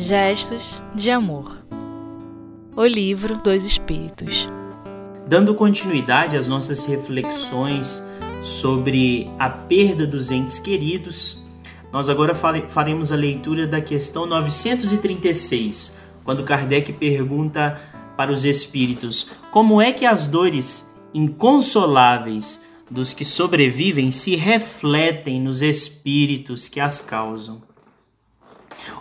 Gestos de Amor O Livro dos Espíritos Dando continuidade às nossas reflexões sobre a perda dos entes queridos, nós agora faremos a leitura da questão 936, quando Kardec pergunta para os espíritos como é que as dores inconsoláveis dos que sobrevivem se refletem nos espíritos que as causam.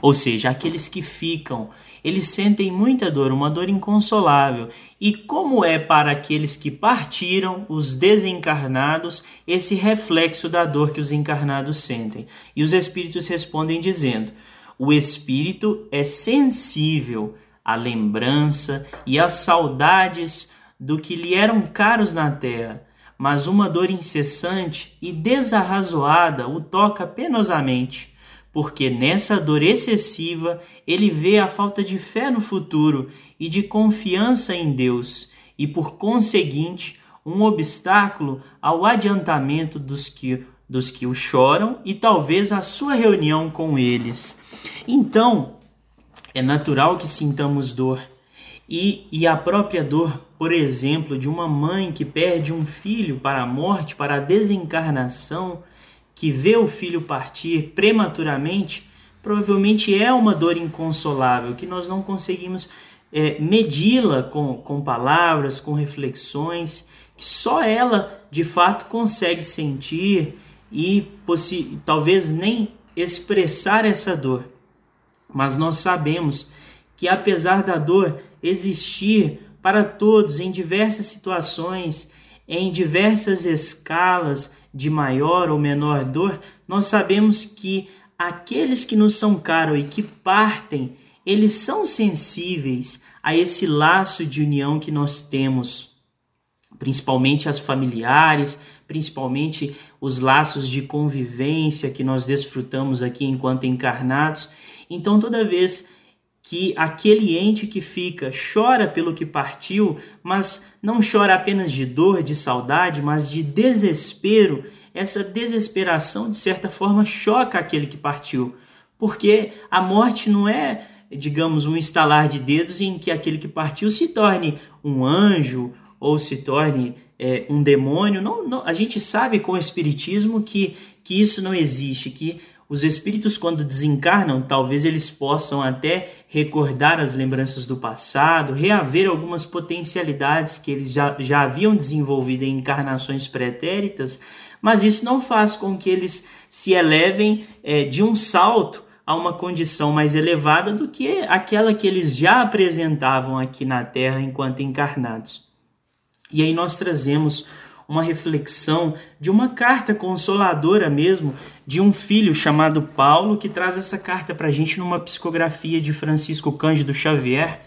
Ou seja, aqueles que ficam, eles sentem muita dor, uma dor inconsolável. E como é para aqueles que partiram, os desencarnados, esse reflexo da dor que os encarnados sentem? E os espíritos respondem dizendo: o espírito é sensível à lembrança e às saudades do que lhe eram caros na terra, mas uma dor incessante e desarrazoada o toca penosamente porque nessa dor excessiva ele vê a falta de fé no futuro e de confiança em Deus, e por conseguinte, um obstáculo ao adiantamento dos que, dos que o choram e talvez a sua reunião com eles. Então, é natural que sintamos dor. E, e a própria dor, por exemplo, de uma mãe que perde um filho para a morte, para a desencarnação, que vê o filho partir prematuramente, provavelmente é uma dor inconsolável que nós não conseguimos é, medi-la com, com palavras, com reflexões, que só ela de fato consegue sentir e talvez nem expressar essa dor. Mas nós sabemos que apesar da dor existir para todos em diversas situações, em diversas escalas, de maior ou menor dor, nós sabemos que aqueles que nos são caros e que partem, eles são sensíveis a esse laço de união que nós temos, principalmente as familiares, principalmente os laços de convivência que nós desfrutamos aqui enquanto encarnados. Então, toda vez que aquele ente que fica chora pelo que partiu, mas não chora apenas de dor, de saudade, mas de desespero. Essa desesperação, de certa forma, choca aquele que partiu, porque a morte não é, digamos, um estalar de dedos em que aquele que partiu se torne um anjo ou se torne é, um demônio. Não, não, a gente sabe com o Espiritismo que, que isso não existe, que os espíritos, quando desencarnam, talvez eles possam até recordar as lembranças do passado, reaver algumas potencialidades que eles já, já haviam desenvolvido em encarnações pretéritas, mas isso não faz com que eles se elevem é, de um salto a uma condição mais elevada do que aquela que eles já apresentavam aqui na Terra enquanto encarnados. E aí nós trazemos uma reflexão de uma carta consoladora mesmo de um filho chamado Paulo, que traz essa carta para a gente numa psicografia de Francisco Cândido Xavier,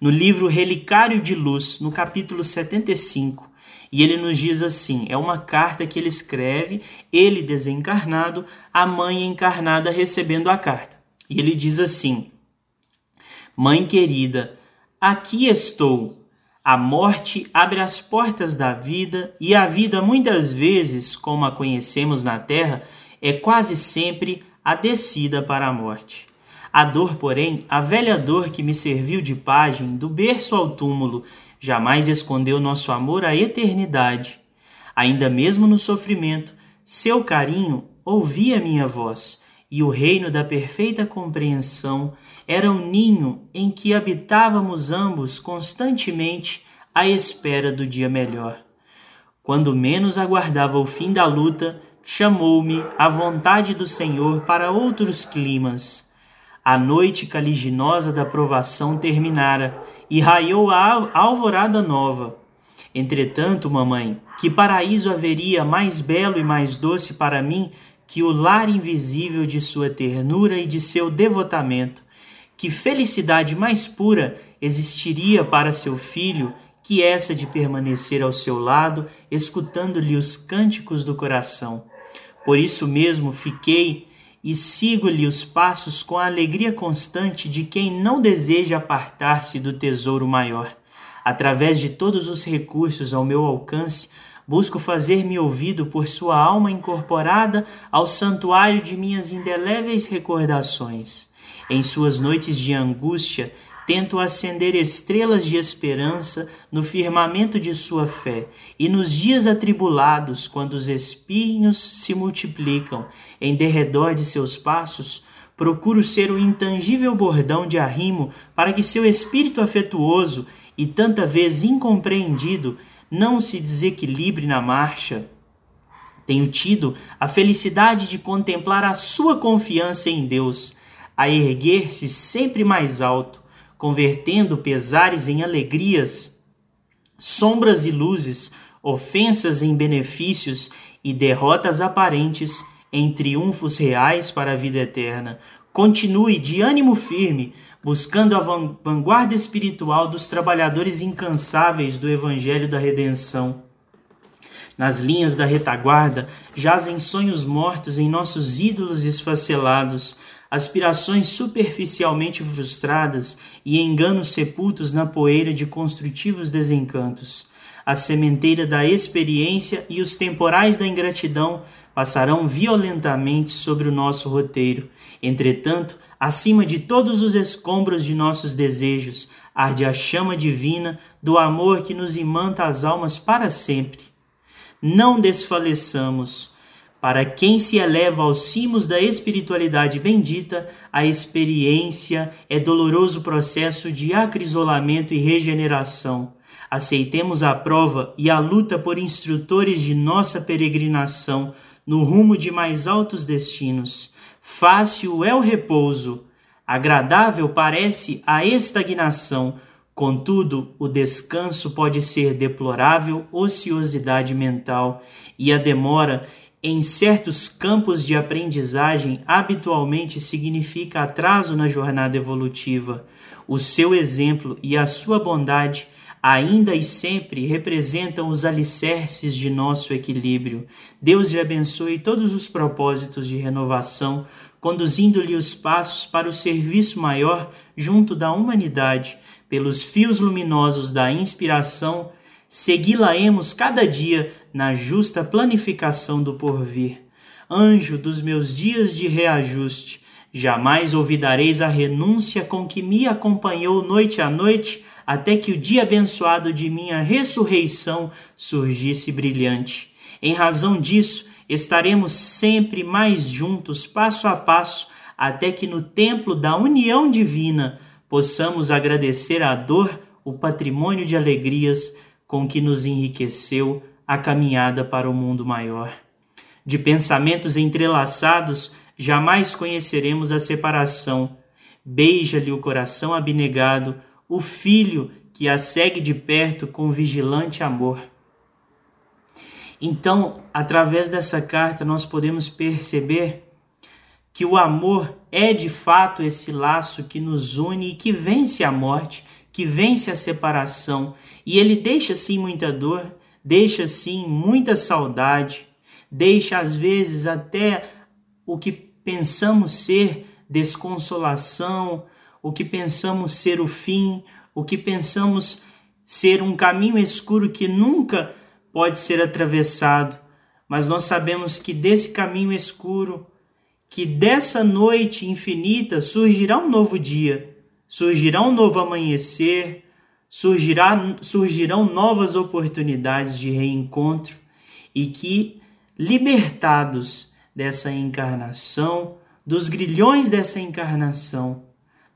no livro Relicário de Luz, no capítulo 75. E ele nos diz assim: é uma carta que ele escreve, ele desencarnado, a mãe encarnada recebendo a carta. E ele diz assim: Mãe querida, aqui estou a morte abre as portas da vida e a vida, muitas vezes, como a conhecemos na Terra, é quase sempre a descida para a morte. A dor, porém, a velha dor que me serviu de página do berço ao túmulo, jamais escondeu nosso amor à eternidade. Ainda mesmo no sofrimento, seu carinho ouvia minha voz e o reino da perfeita compreensão era um ninho em que habitávamos ambos constantemente à espera do dia melhor. Quando menos aguardava o fim da luta, chamou-me a vontade do Senhor para outros climas. A noite caliginosa da provação terminara e raiou a alvorada nova. Entretanto, mamãe, que paraíso haveria mais belo e mais doce para mim que o lar invisível de sua ternura e de seu devotamento. Que felicidade mais pura existiria para seu filho que essa de permanecer ao seu lado, escutando-lhe os cânticos do coração. Por isso mesmo fiquei e sigo-lhe os passos com a alegria constante de quem não deseja apartar-se do tesouro maior. Através de todos os recursos ao meu alcance, Busco fazer-me ouvido por sua alma incorporada ao santuário de minhas indeléveis recordações. Em suas noites de angústia, tento acender estrelas de esperança no firmamento de sua fé, e nos dias atribulados, quando os espinhos se multiplicam em derredor de seus passos, procuro ser o intangível bordão de arrimo para que seu espírito afetuoso e tanta vez incompreendido não se desequilibre na marcha. Tenho tido a felicidade de contemplar a sua confiança em Deus, a erguer-se sempre mais alto, convertendo pesares em alegrias, sombras e luzes, ofensas em benefícios e derrotas aparentes em triunfos reais para a vida eterna. Continue de ânimo firme, buscando a vanguarda espiritual dos trabalhadores incansáveis do Evangelho da Redenção. Nas linhas da retaguarda jazem sonhos mortos em nossos ídolos esfacelados, aspirações superficialmente frustradas e enganos sepultos na poeira de construtivos desencantos. A sementeira da experiência e os temporais da ingratidão passarão violentamente sobre o nosso roteiro. Entretanto, acima de todos os escombros de nossos desejos, arde a chama divina do amor que nos imanta as almas para sempre. Não desfaleçamos. Para quem se eleva aos cimos da espiritualidade bendita, a experiência é doloroso processo de acrisolamento e regeneração. Aceitemos a prova e a luta por instrutores de nossa peregrinação no rumo de mais altos destinos. Fácil é o repouso, agradável parece a estagnação, contudo, o descanso pode ser deplorável ociosidade mental, e a demora em certos campos de aprendizagem habitualmente significa atraso na jornada evolutiva. O seu exemplo e a sua bondade ainda e sempre representam os alicerces de nosso equilíbrio. Deus lhe abençoe todos os propósitos de renovação, conduzindo-lhe os passos para o serviço maior junto da humanidade, pelos fios luminosos da inspiração, segui-la-emos cada dia na justa planificação do porvir. Anjo dos meus dias de reajuste, jamais olvidareis a renúncia com que me acompanhou noite a noite até que o dia abençoado de minha ressurreição surgisse brilhante. Em razão disso, estaremos sempre mais juntos, passo a passo, até que no templo da união divina possamos agradecer à dor o patrimônio de alegrias com que nos enriqueceu a caminhada para o mundo maior. De pensamentos entrelaçados, jamais conheceremos a separação. Beija-lhe o coração abnegado, o filho que a segue de perto com vigilante amor. Então, através dessa carta, nós podemos perceber que o amor é de fato esse laço que nos une e que vence a morte, que vence a separação, e ele deixa sim muita dor, deixa sim muita saudade, deixa às vezes até o que pensamos ser desconsolação, o que pensamos ser o fim, o que pensamos ser um caminho escuro que nunca pode ser atravessado, mas nós sabemos que desse caminho escuro, que dessa noite infinita surgirá um novo dia, surgirá um novo amanhecer, surgirá, surgirão novas oportunidades de reencontro e que, libertados dessa encarnação, dos grilhões dessa encarnação,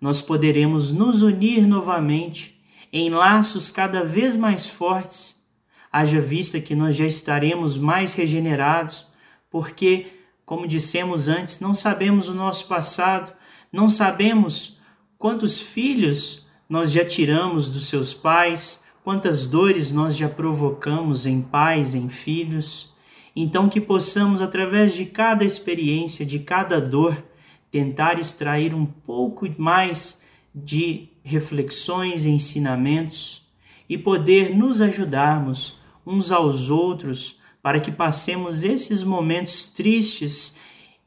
nós poderemos nos unir novamente em laços cada vez mais fortes, haja vista que nós já estaremos mais regenerados, porque, como dissemos antes, não sabemos o nosso passado, não sabemos quantos filhos nós já tiramos dos seus pais, quantas dores nós já provocamos em pais, em filhos. Então, que possamos, através de cada experiência, de cada dor, tentar extrair um pouco mais de reflexões e ensinamentos e poder nos ajudarmos uns aos outros para que passemos esses momentos tristes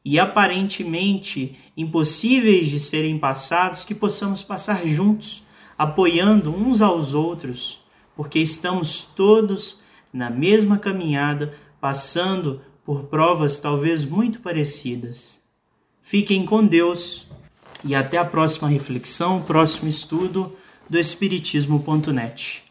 e aparentemente impossíveis de serem passados, que possamos passar juntos, apoiando uns aos outros, porque estamos todos na mesma caminhada, passando por provas talvez muito parecidas. Fiquem com Deus e até a próxima reflexão, próximo estudo do Espiritismo.net.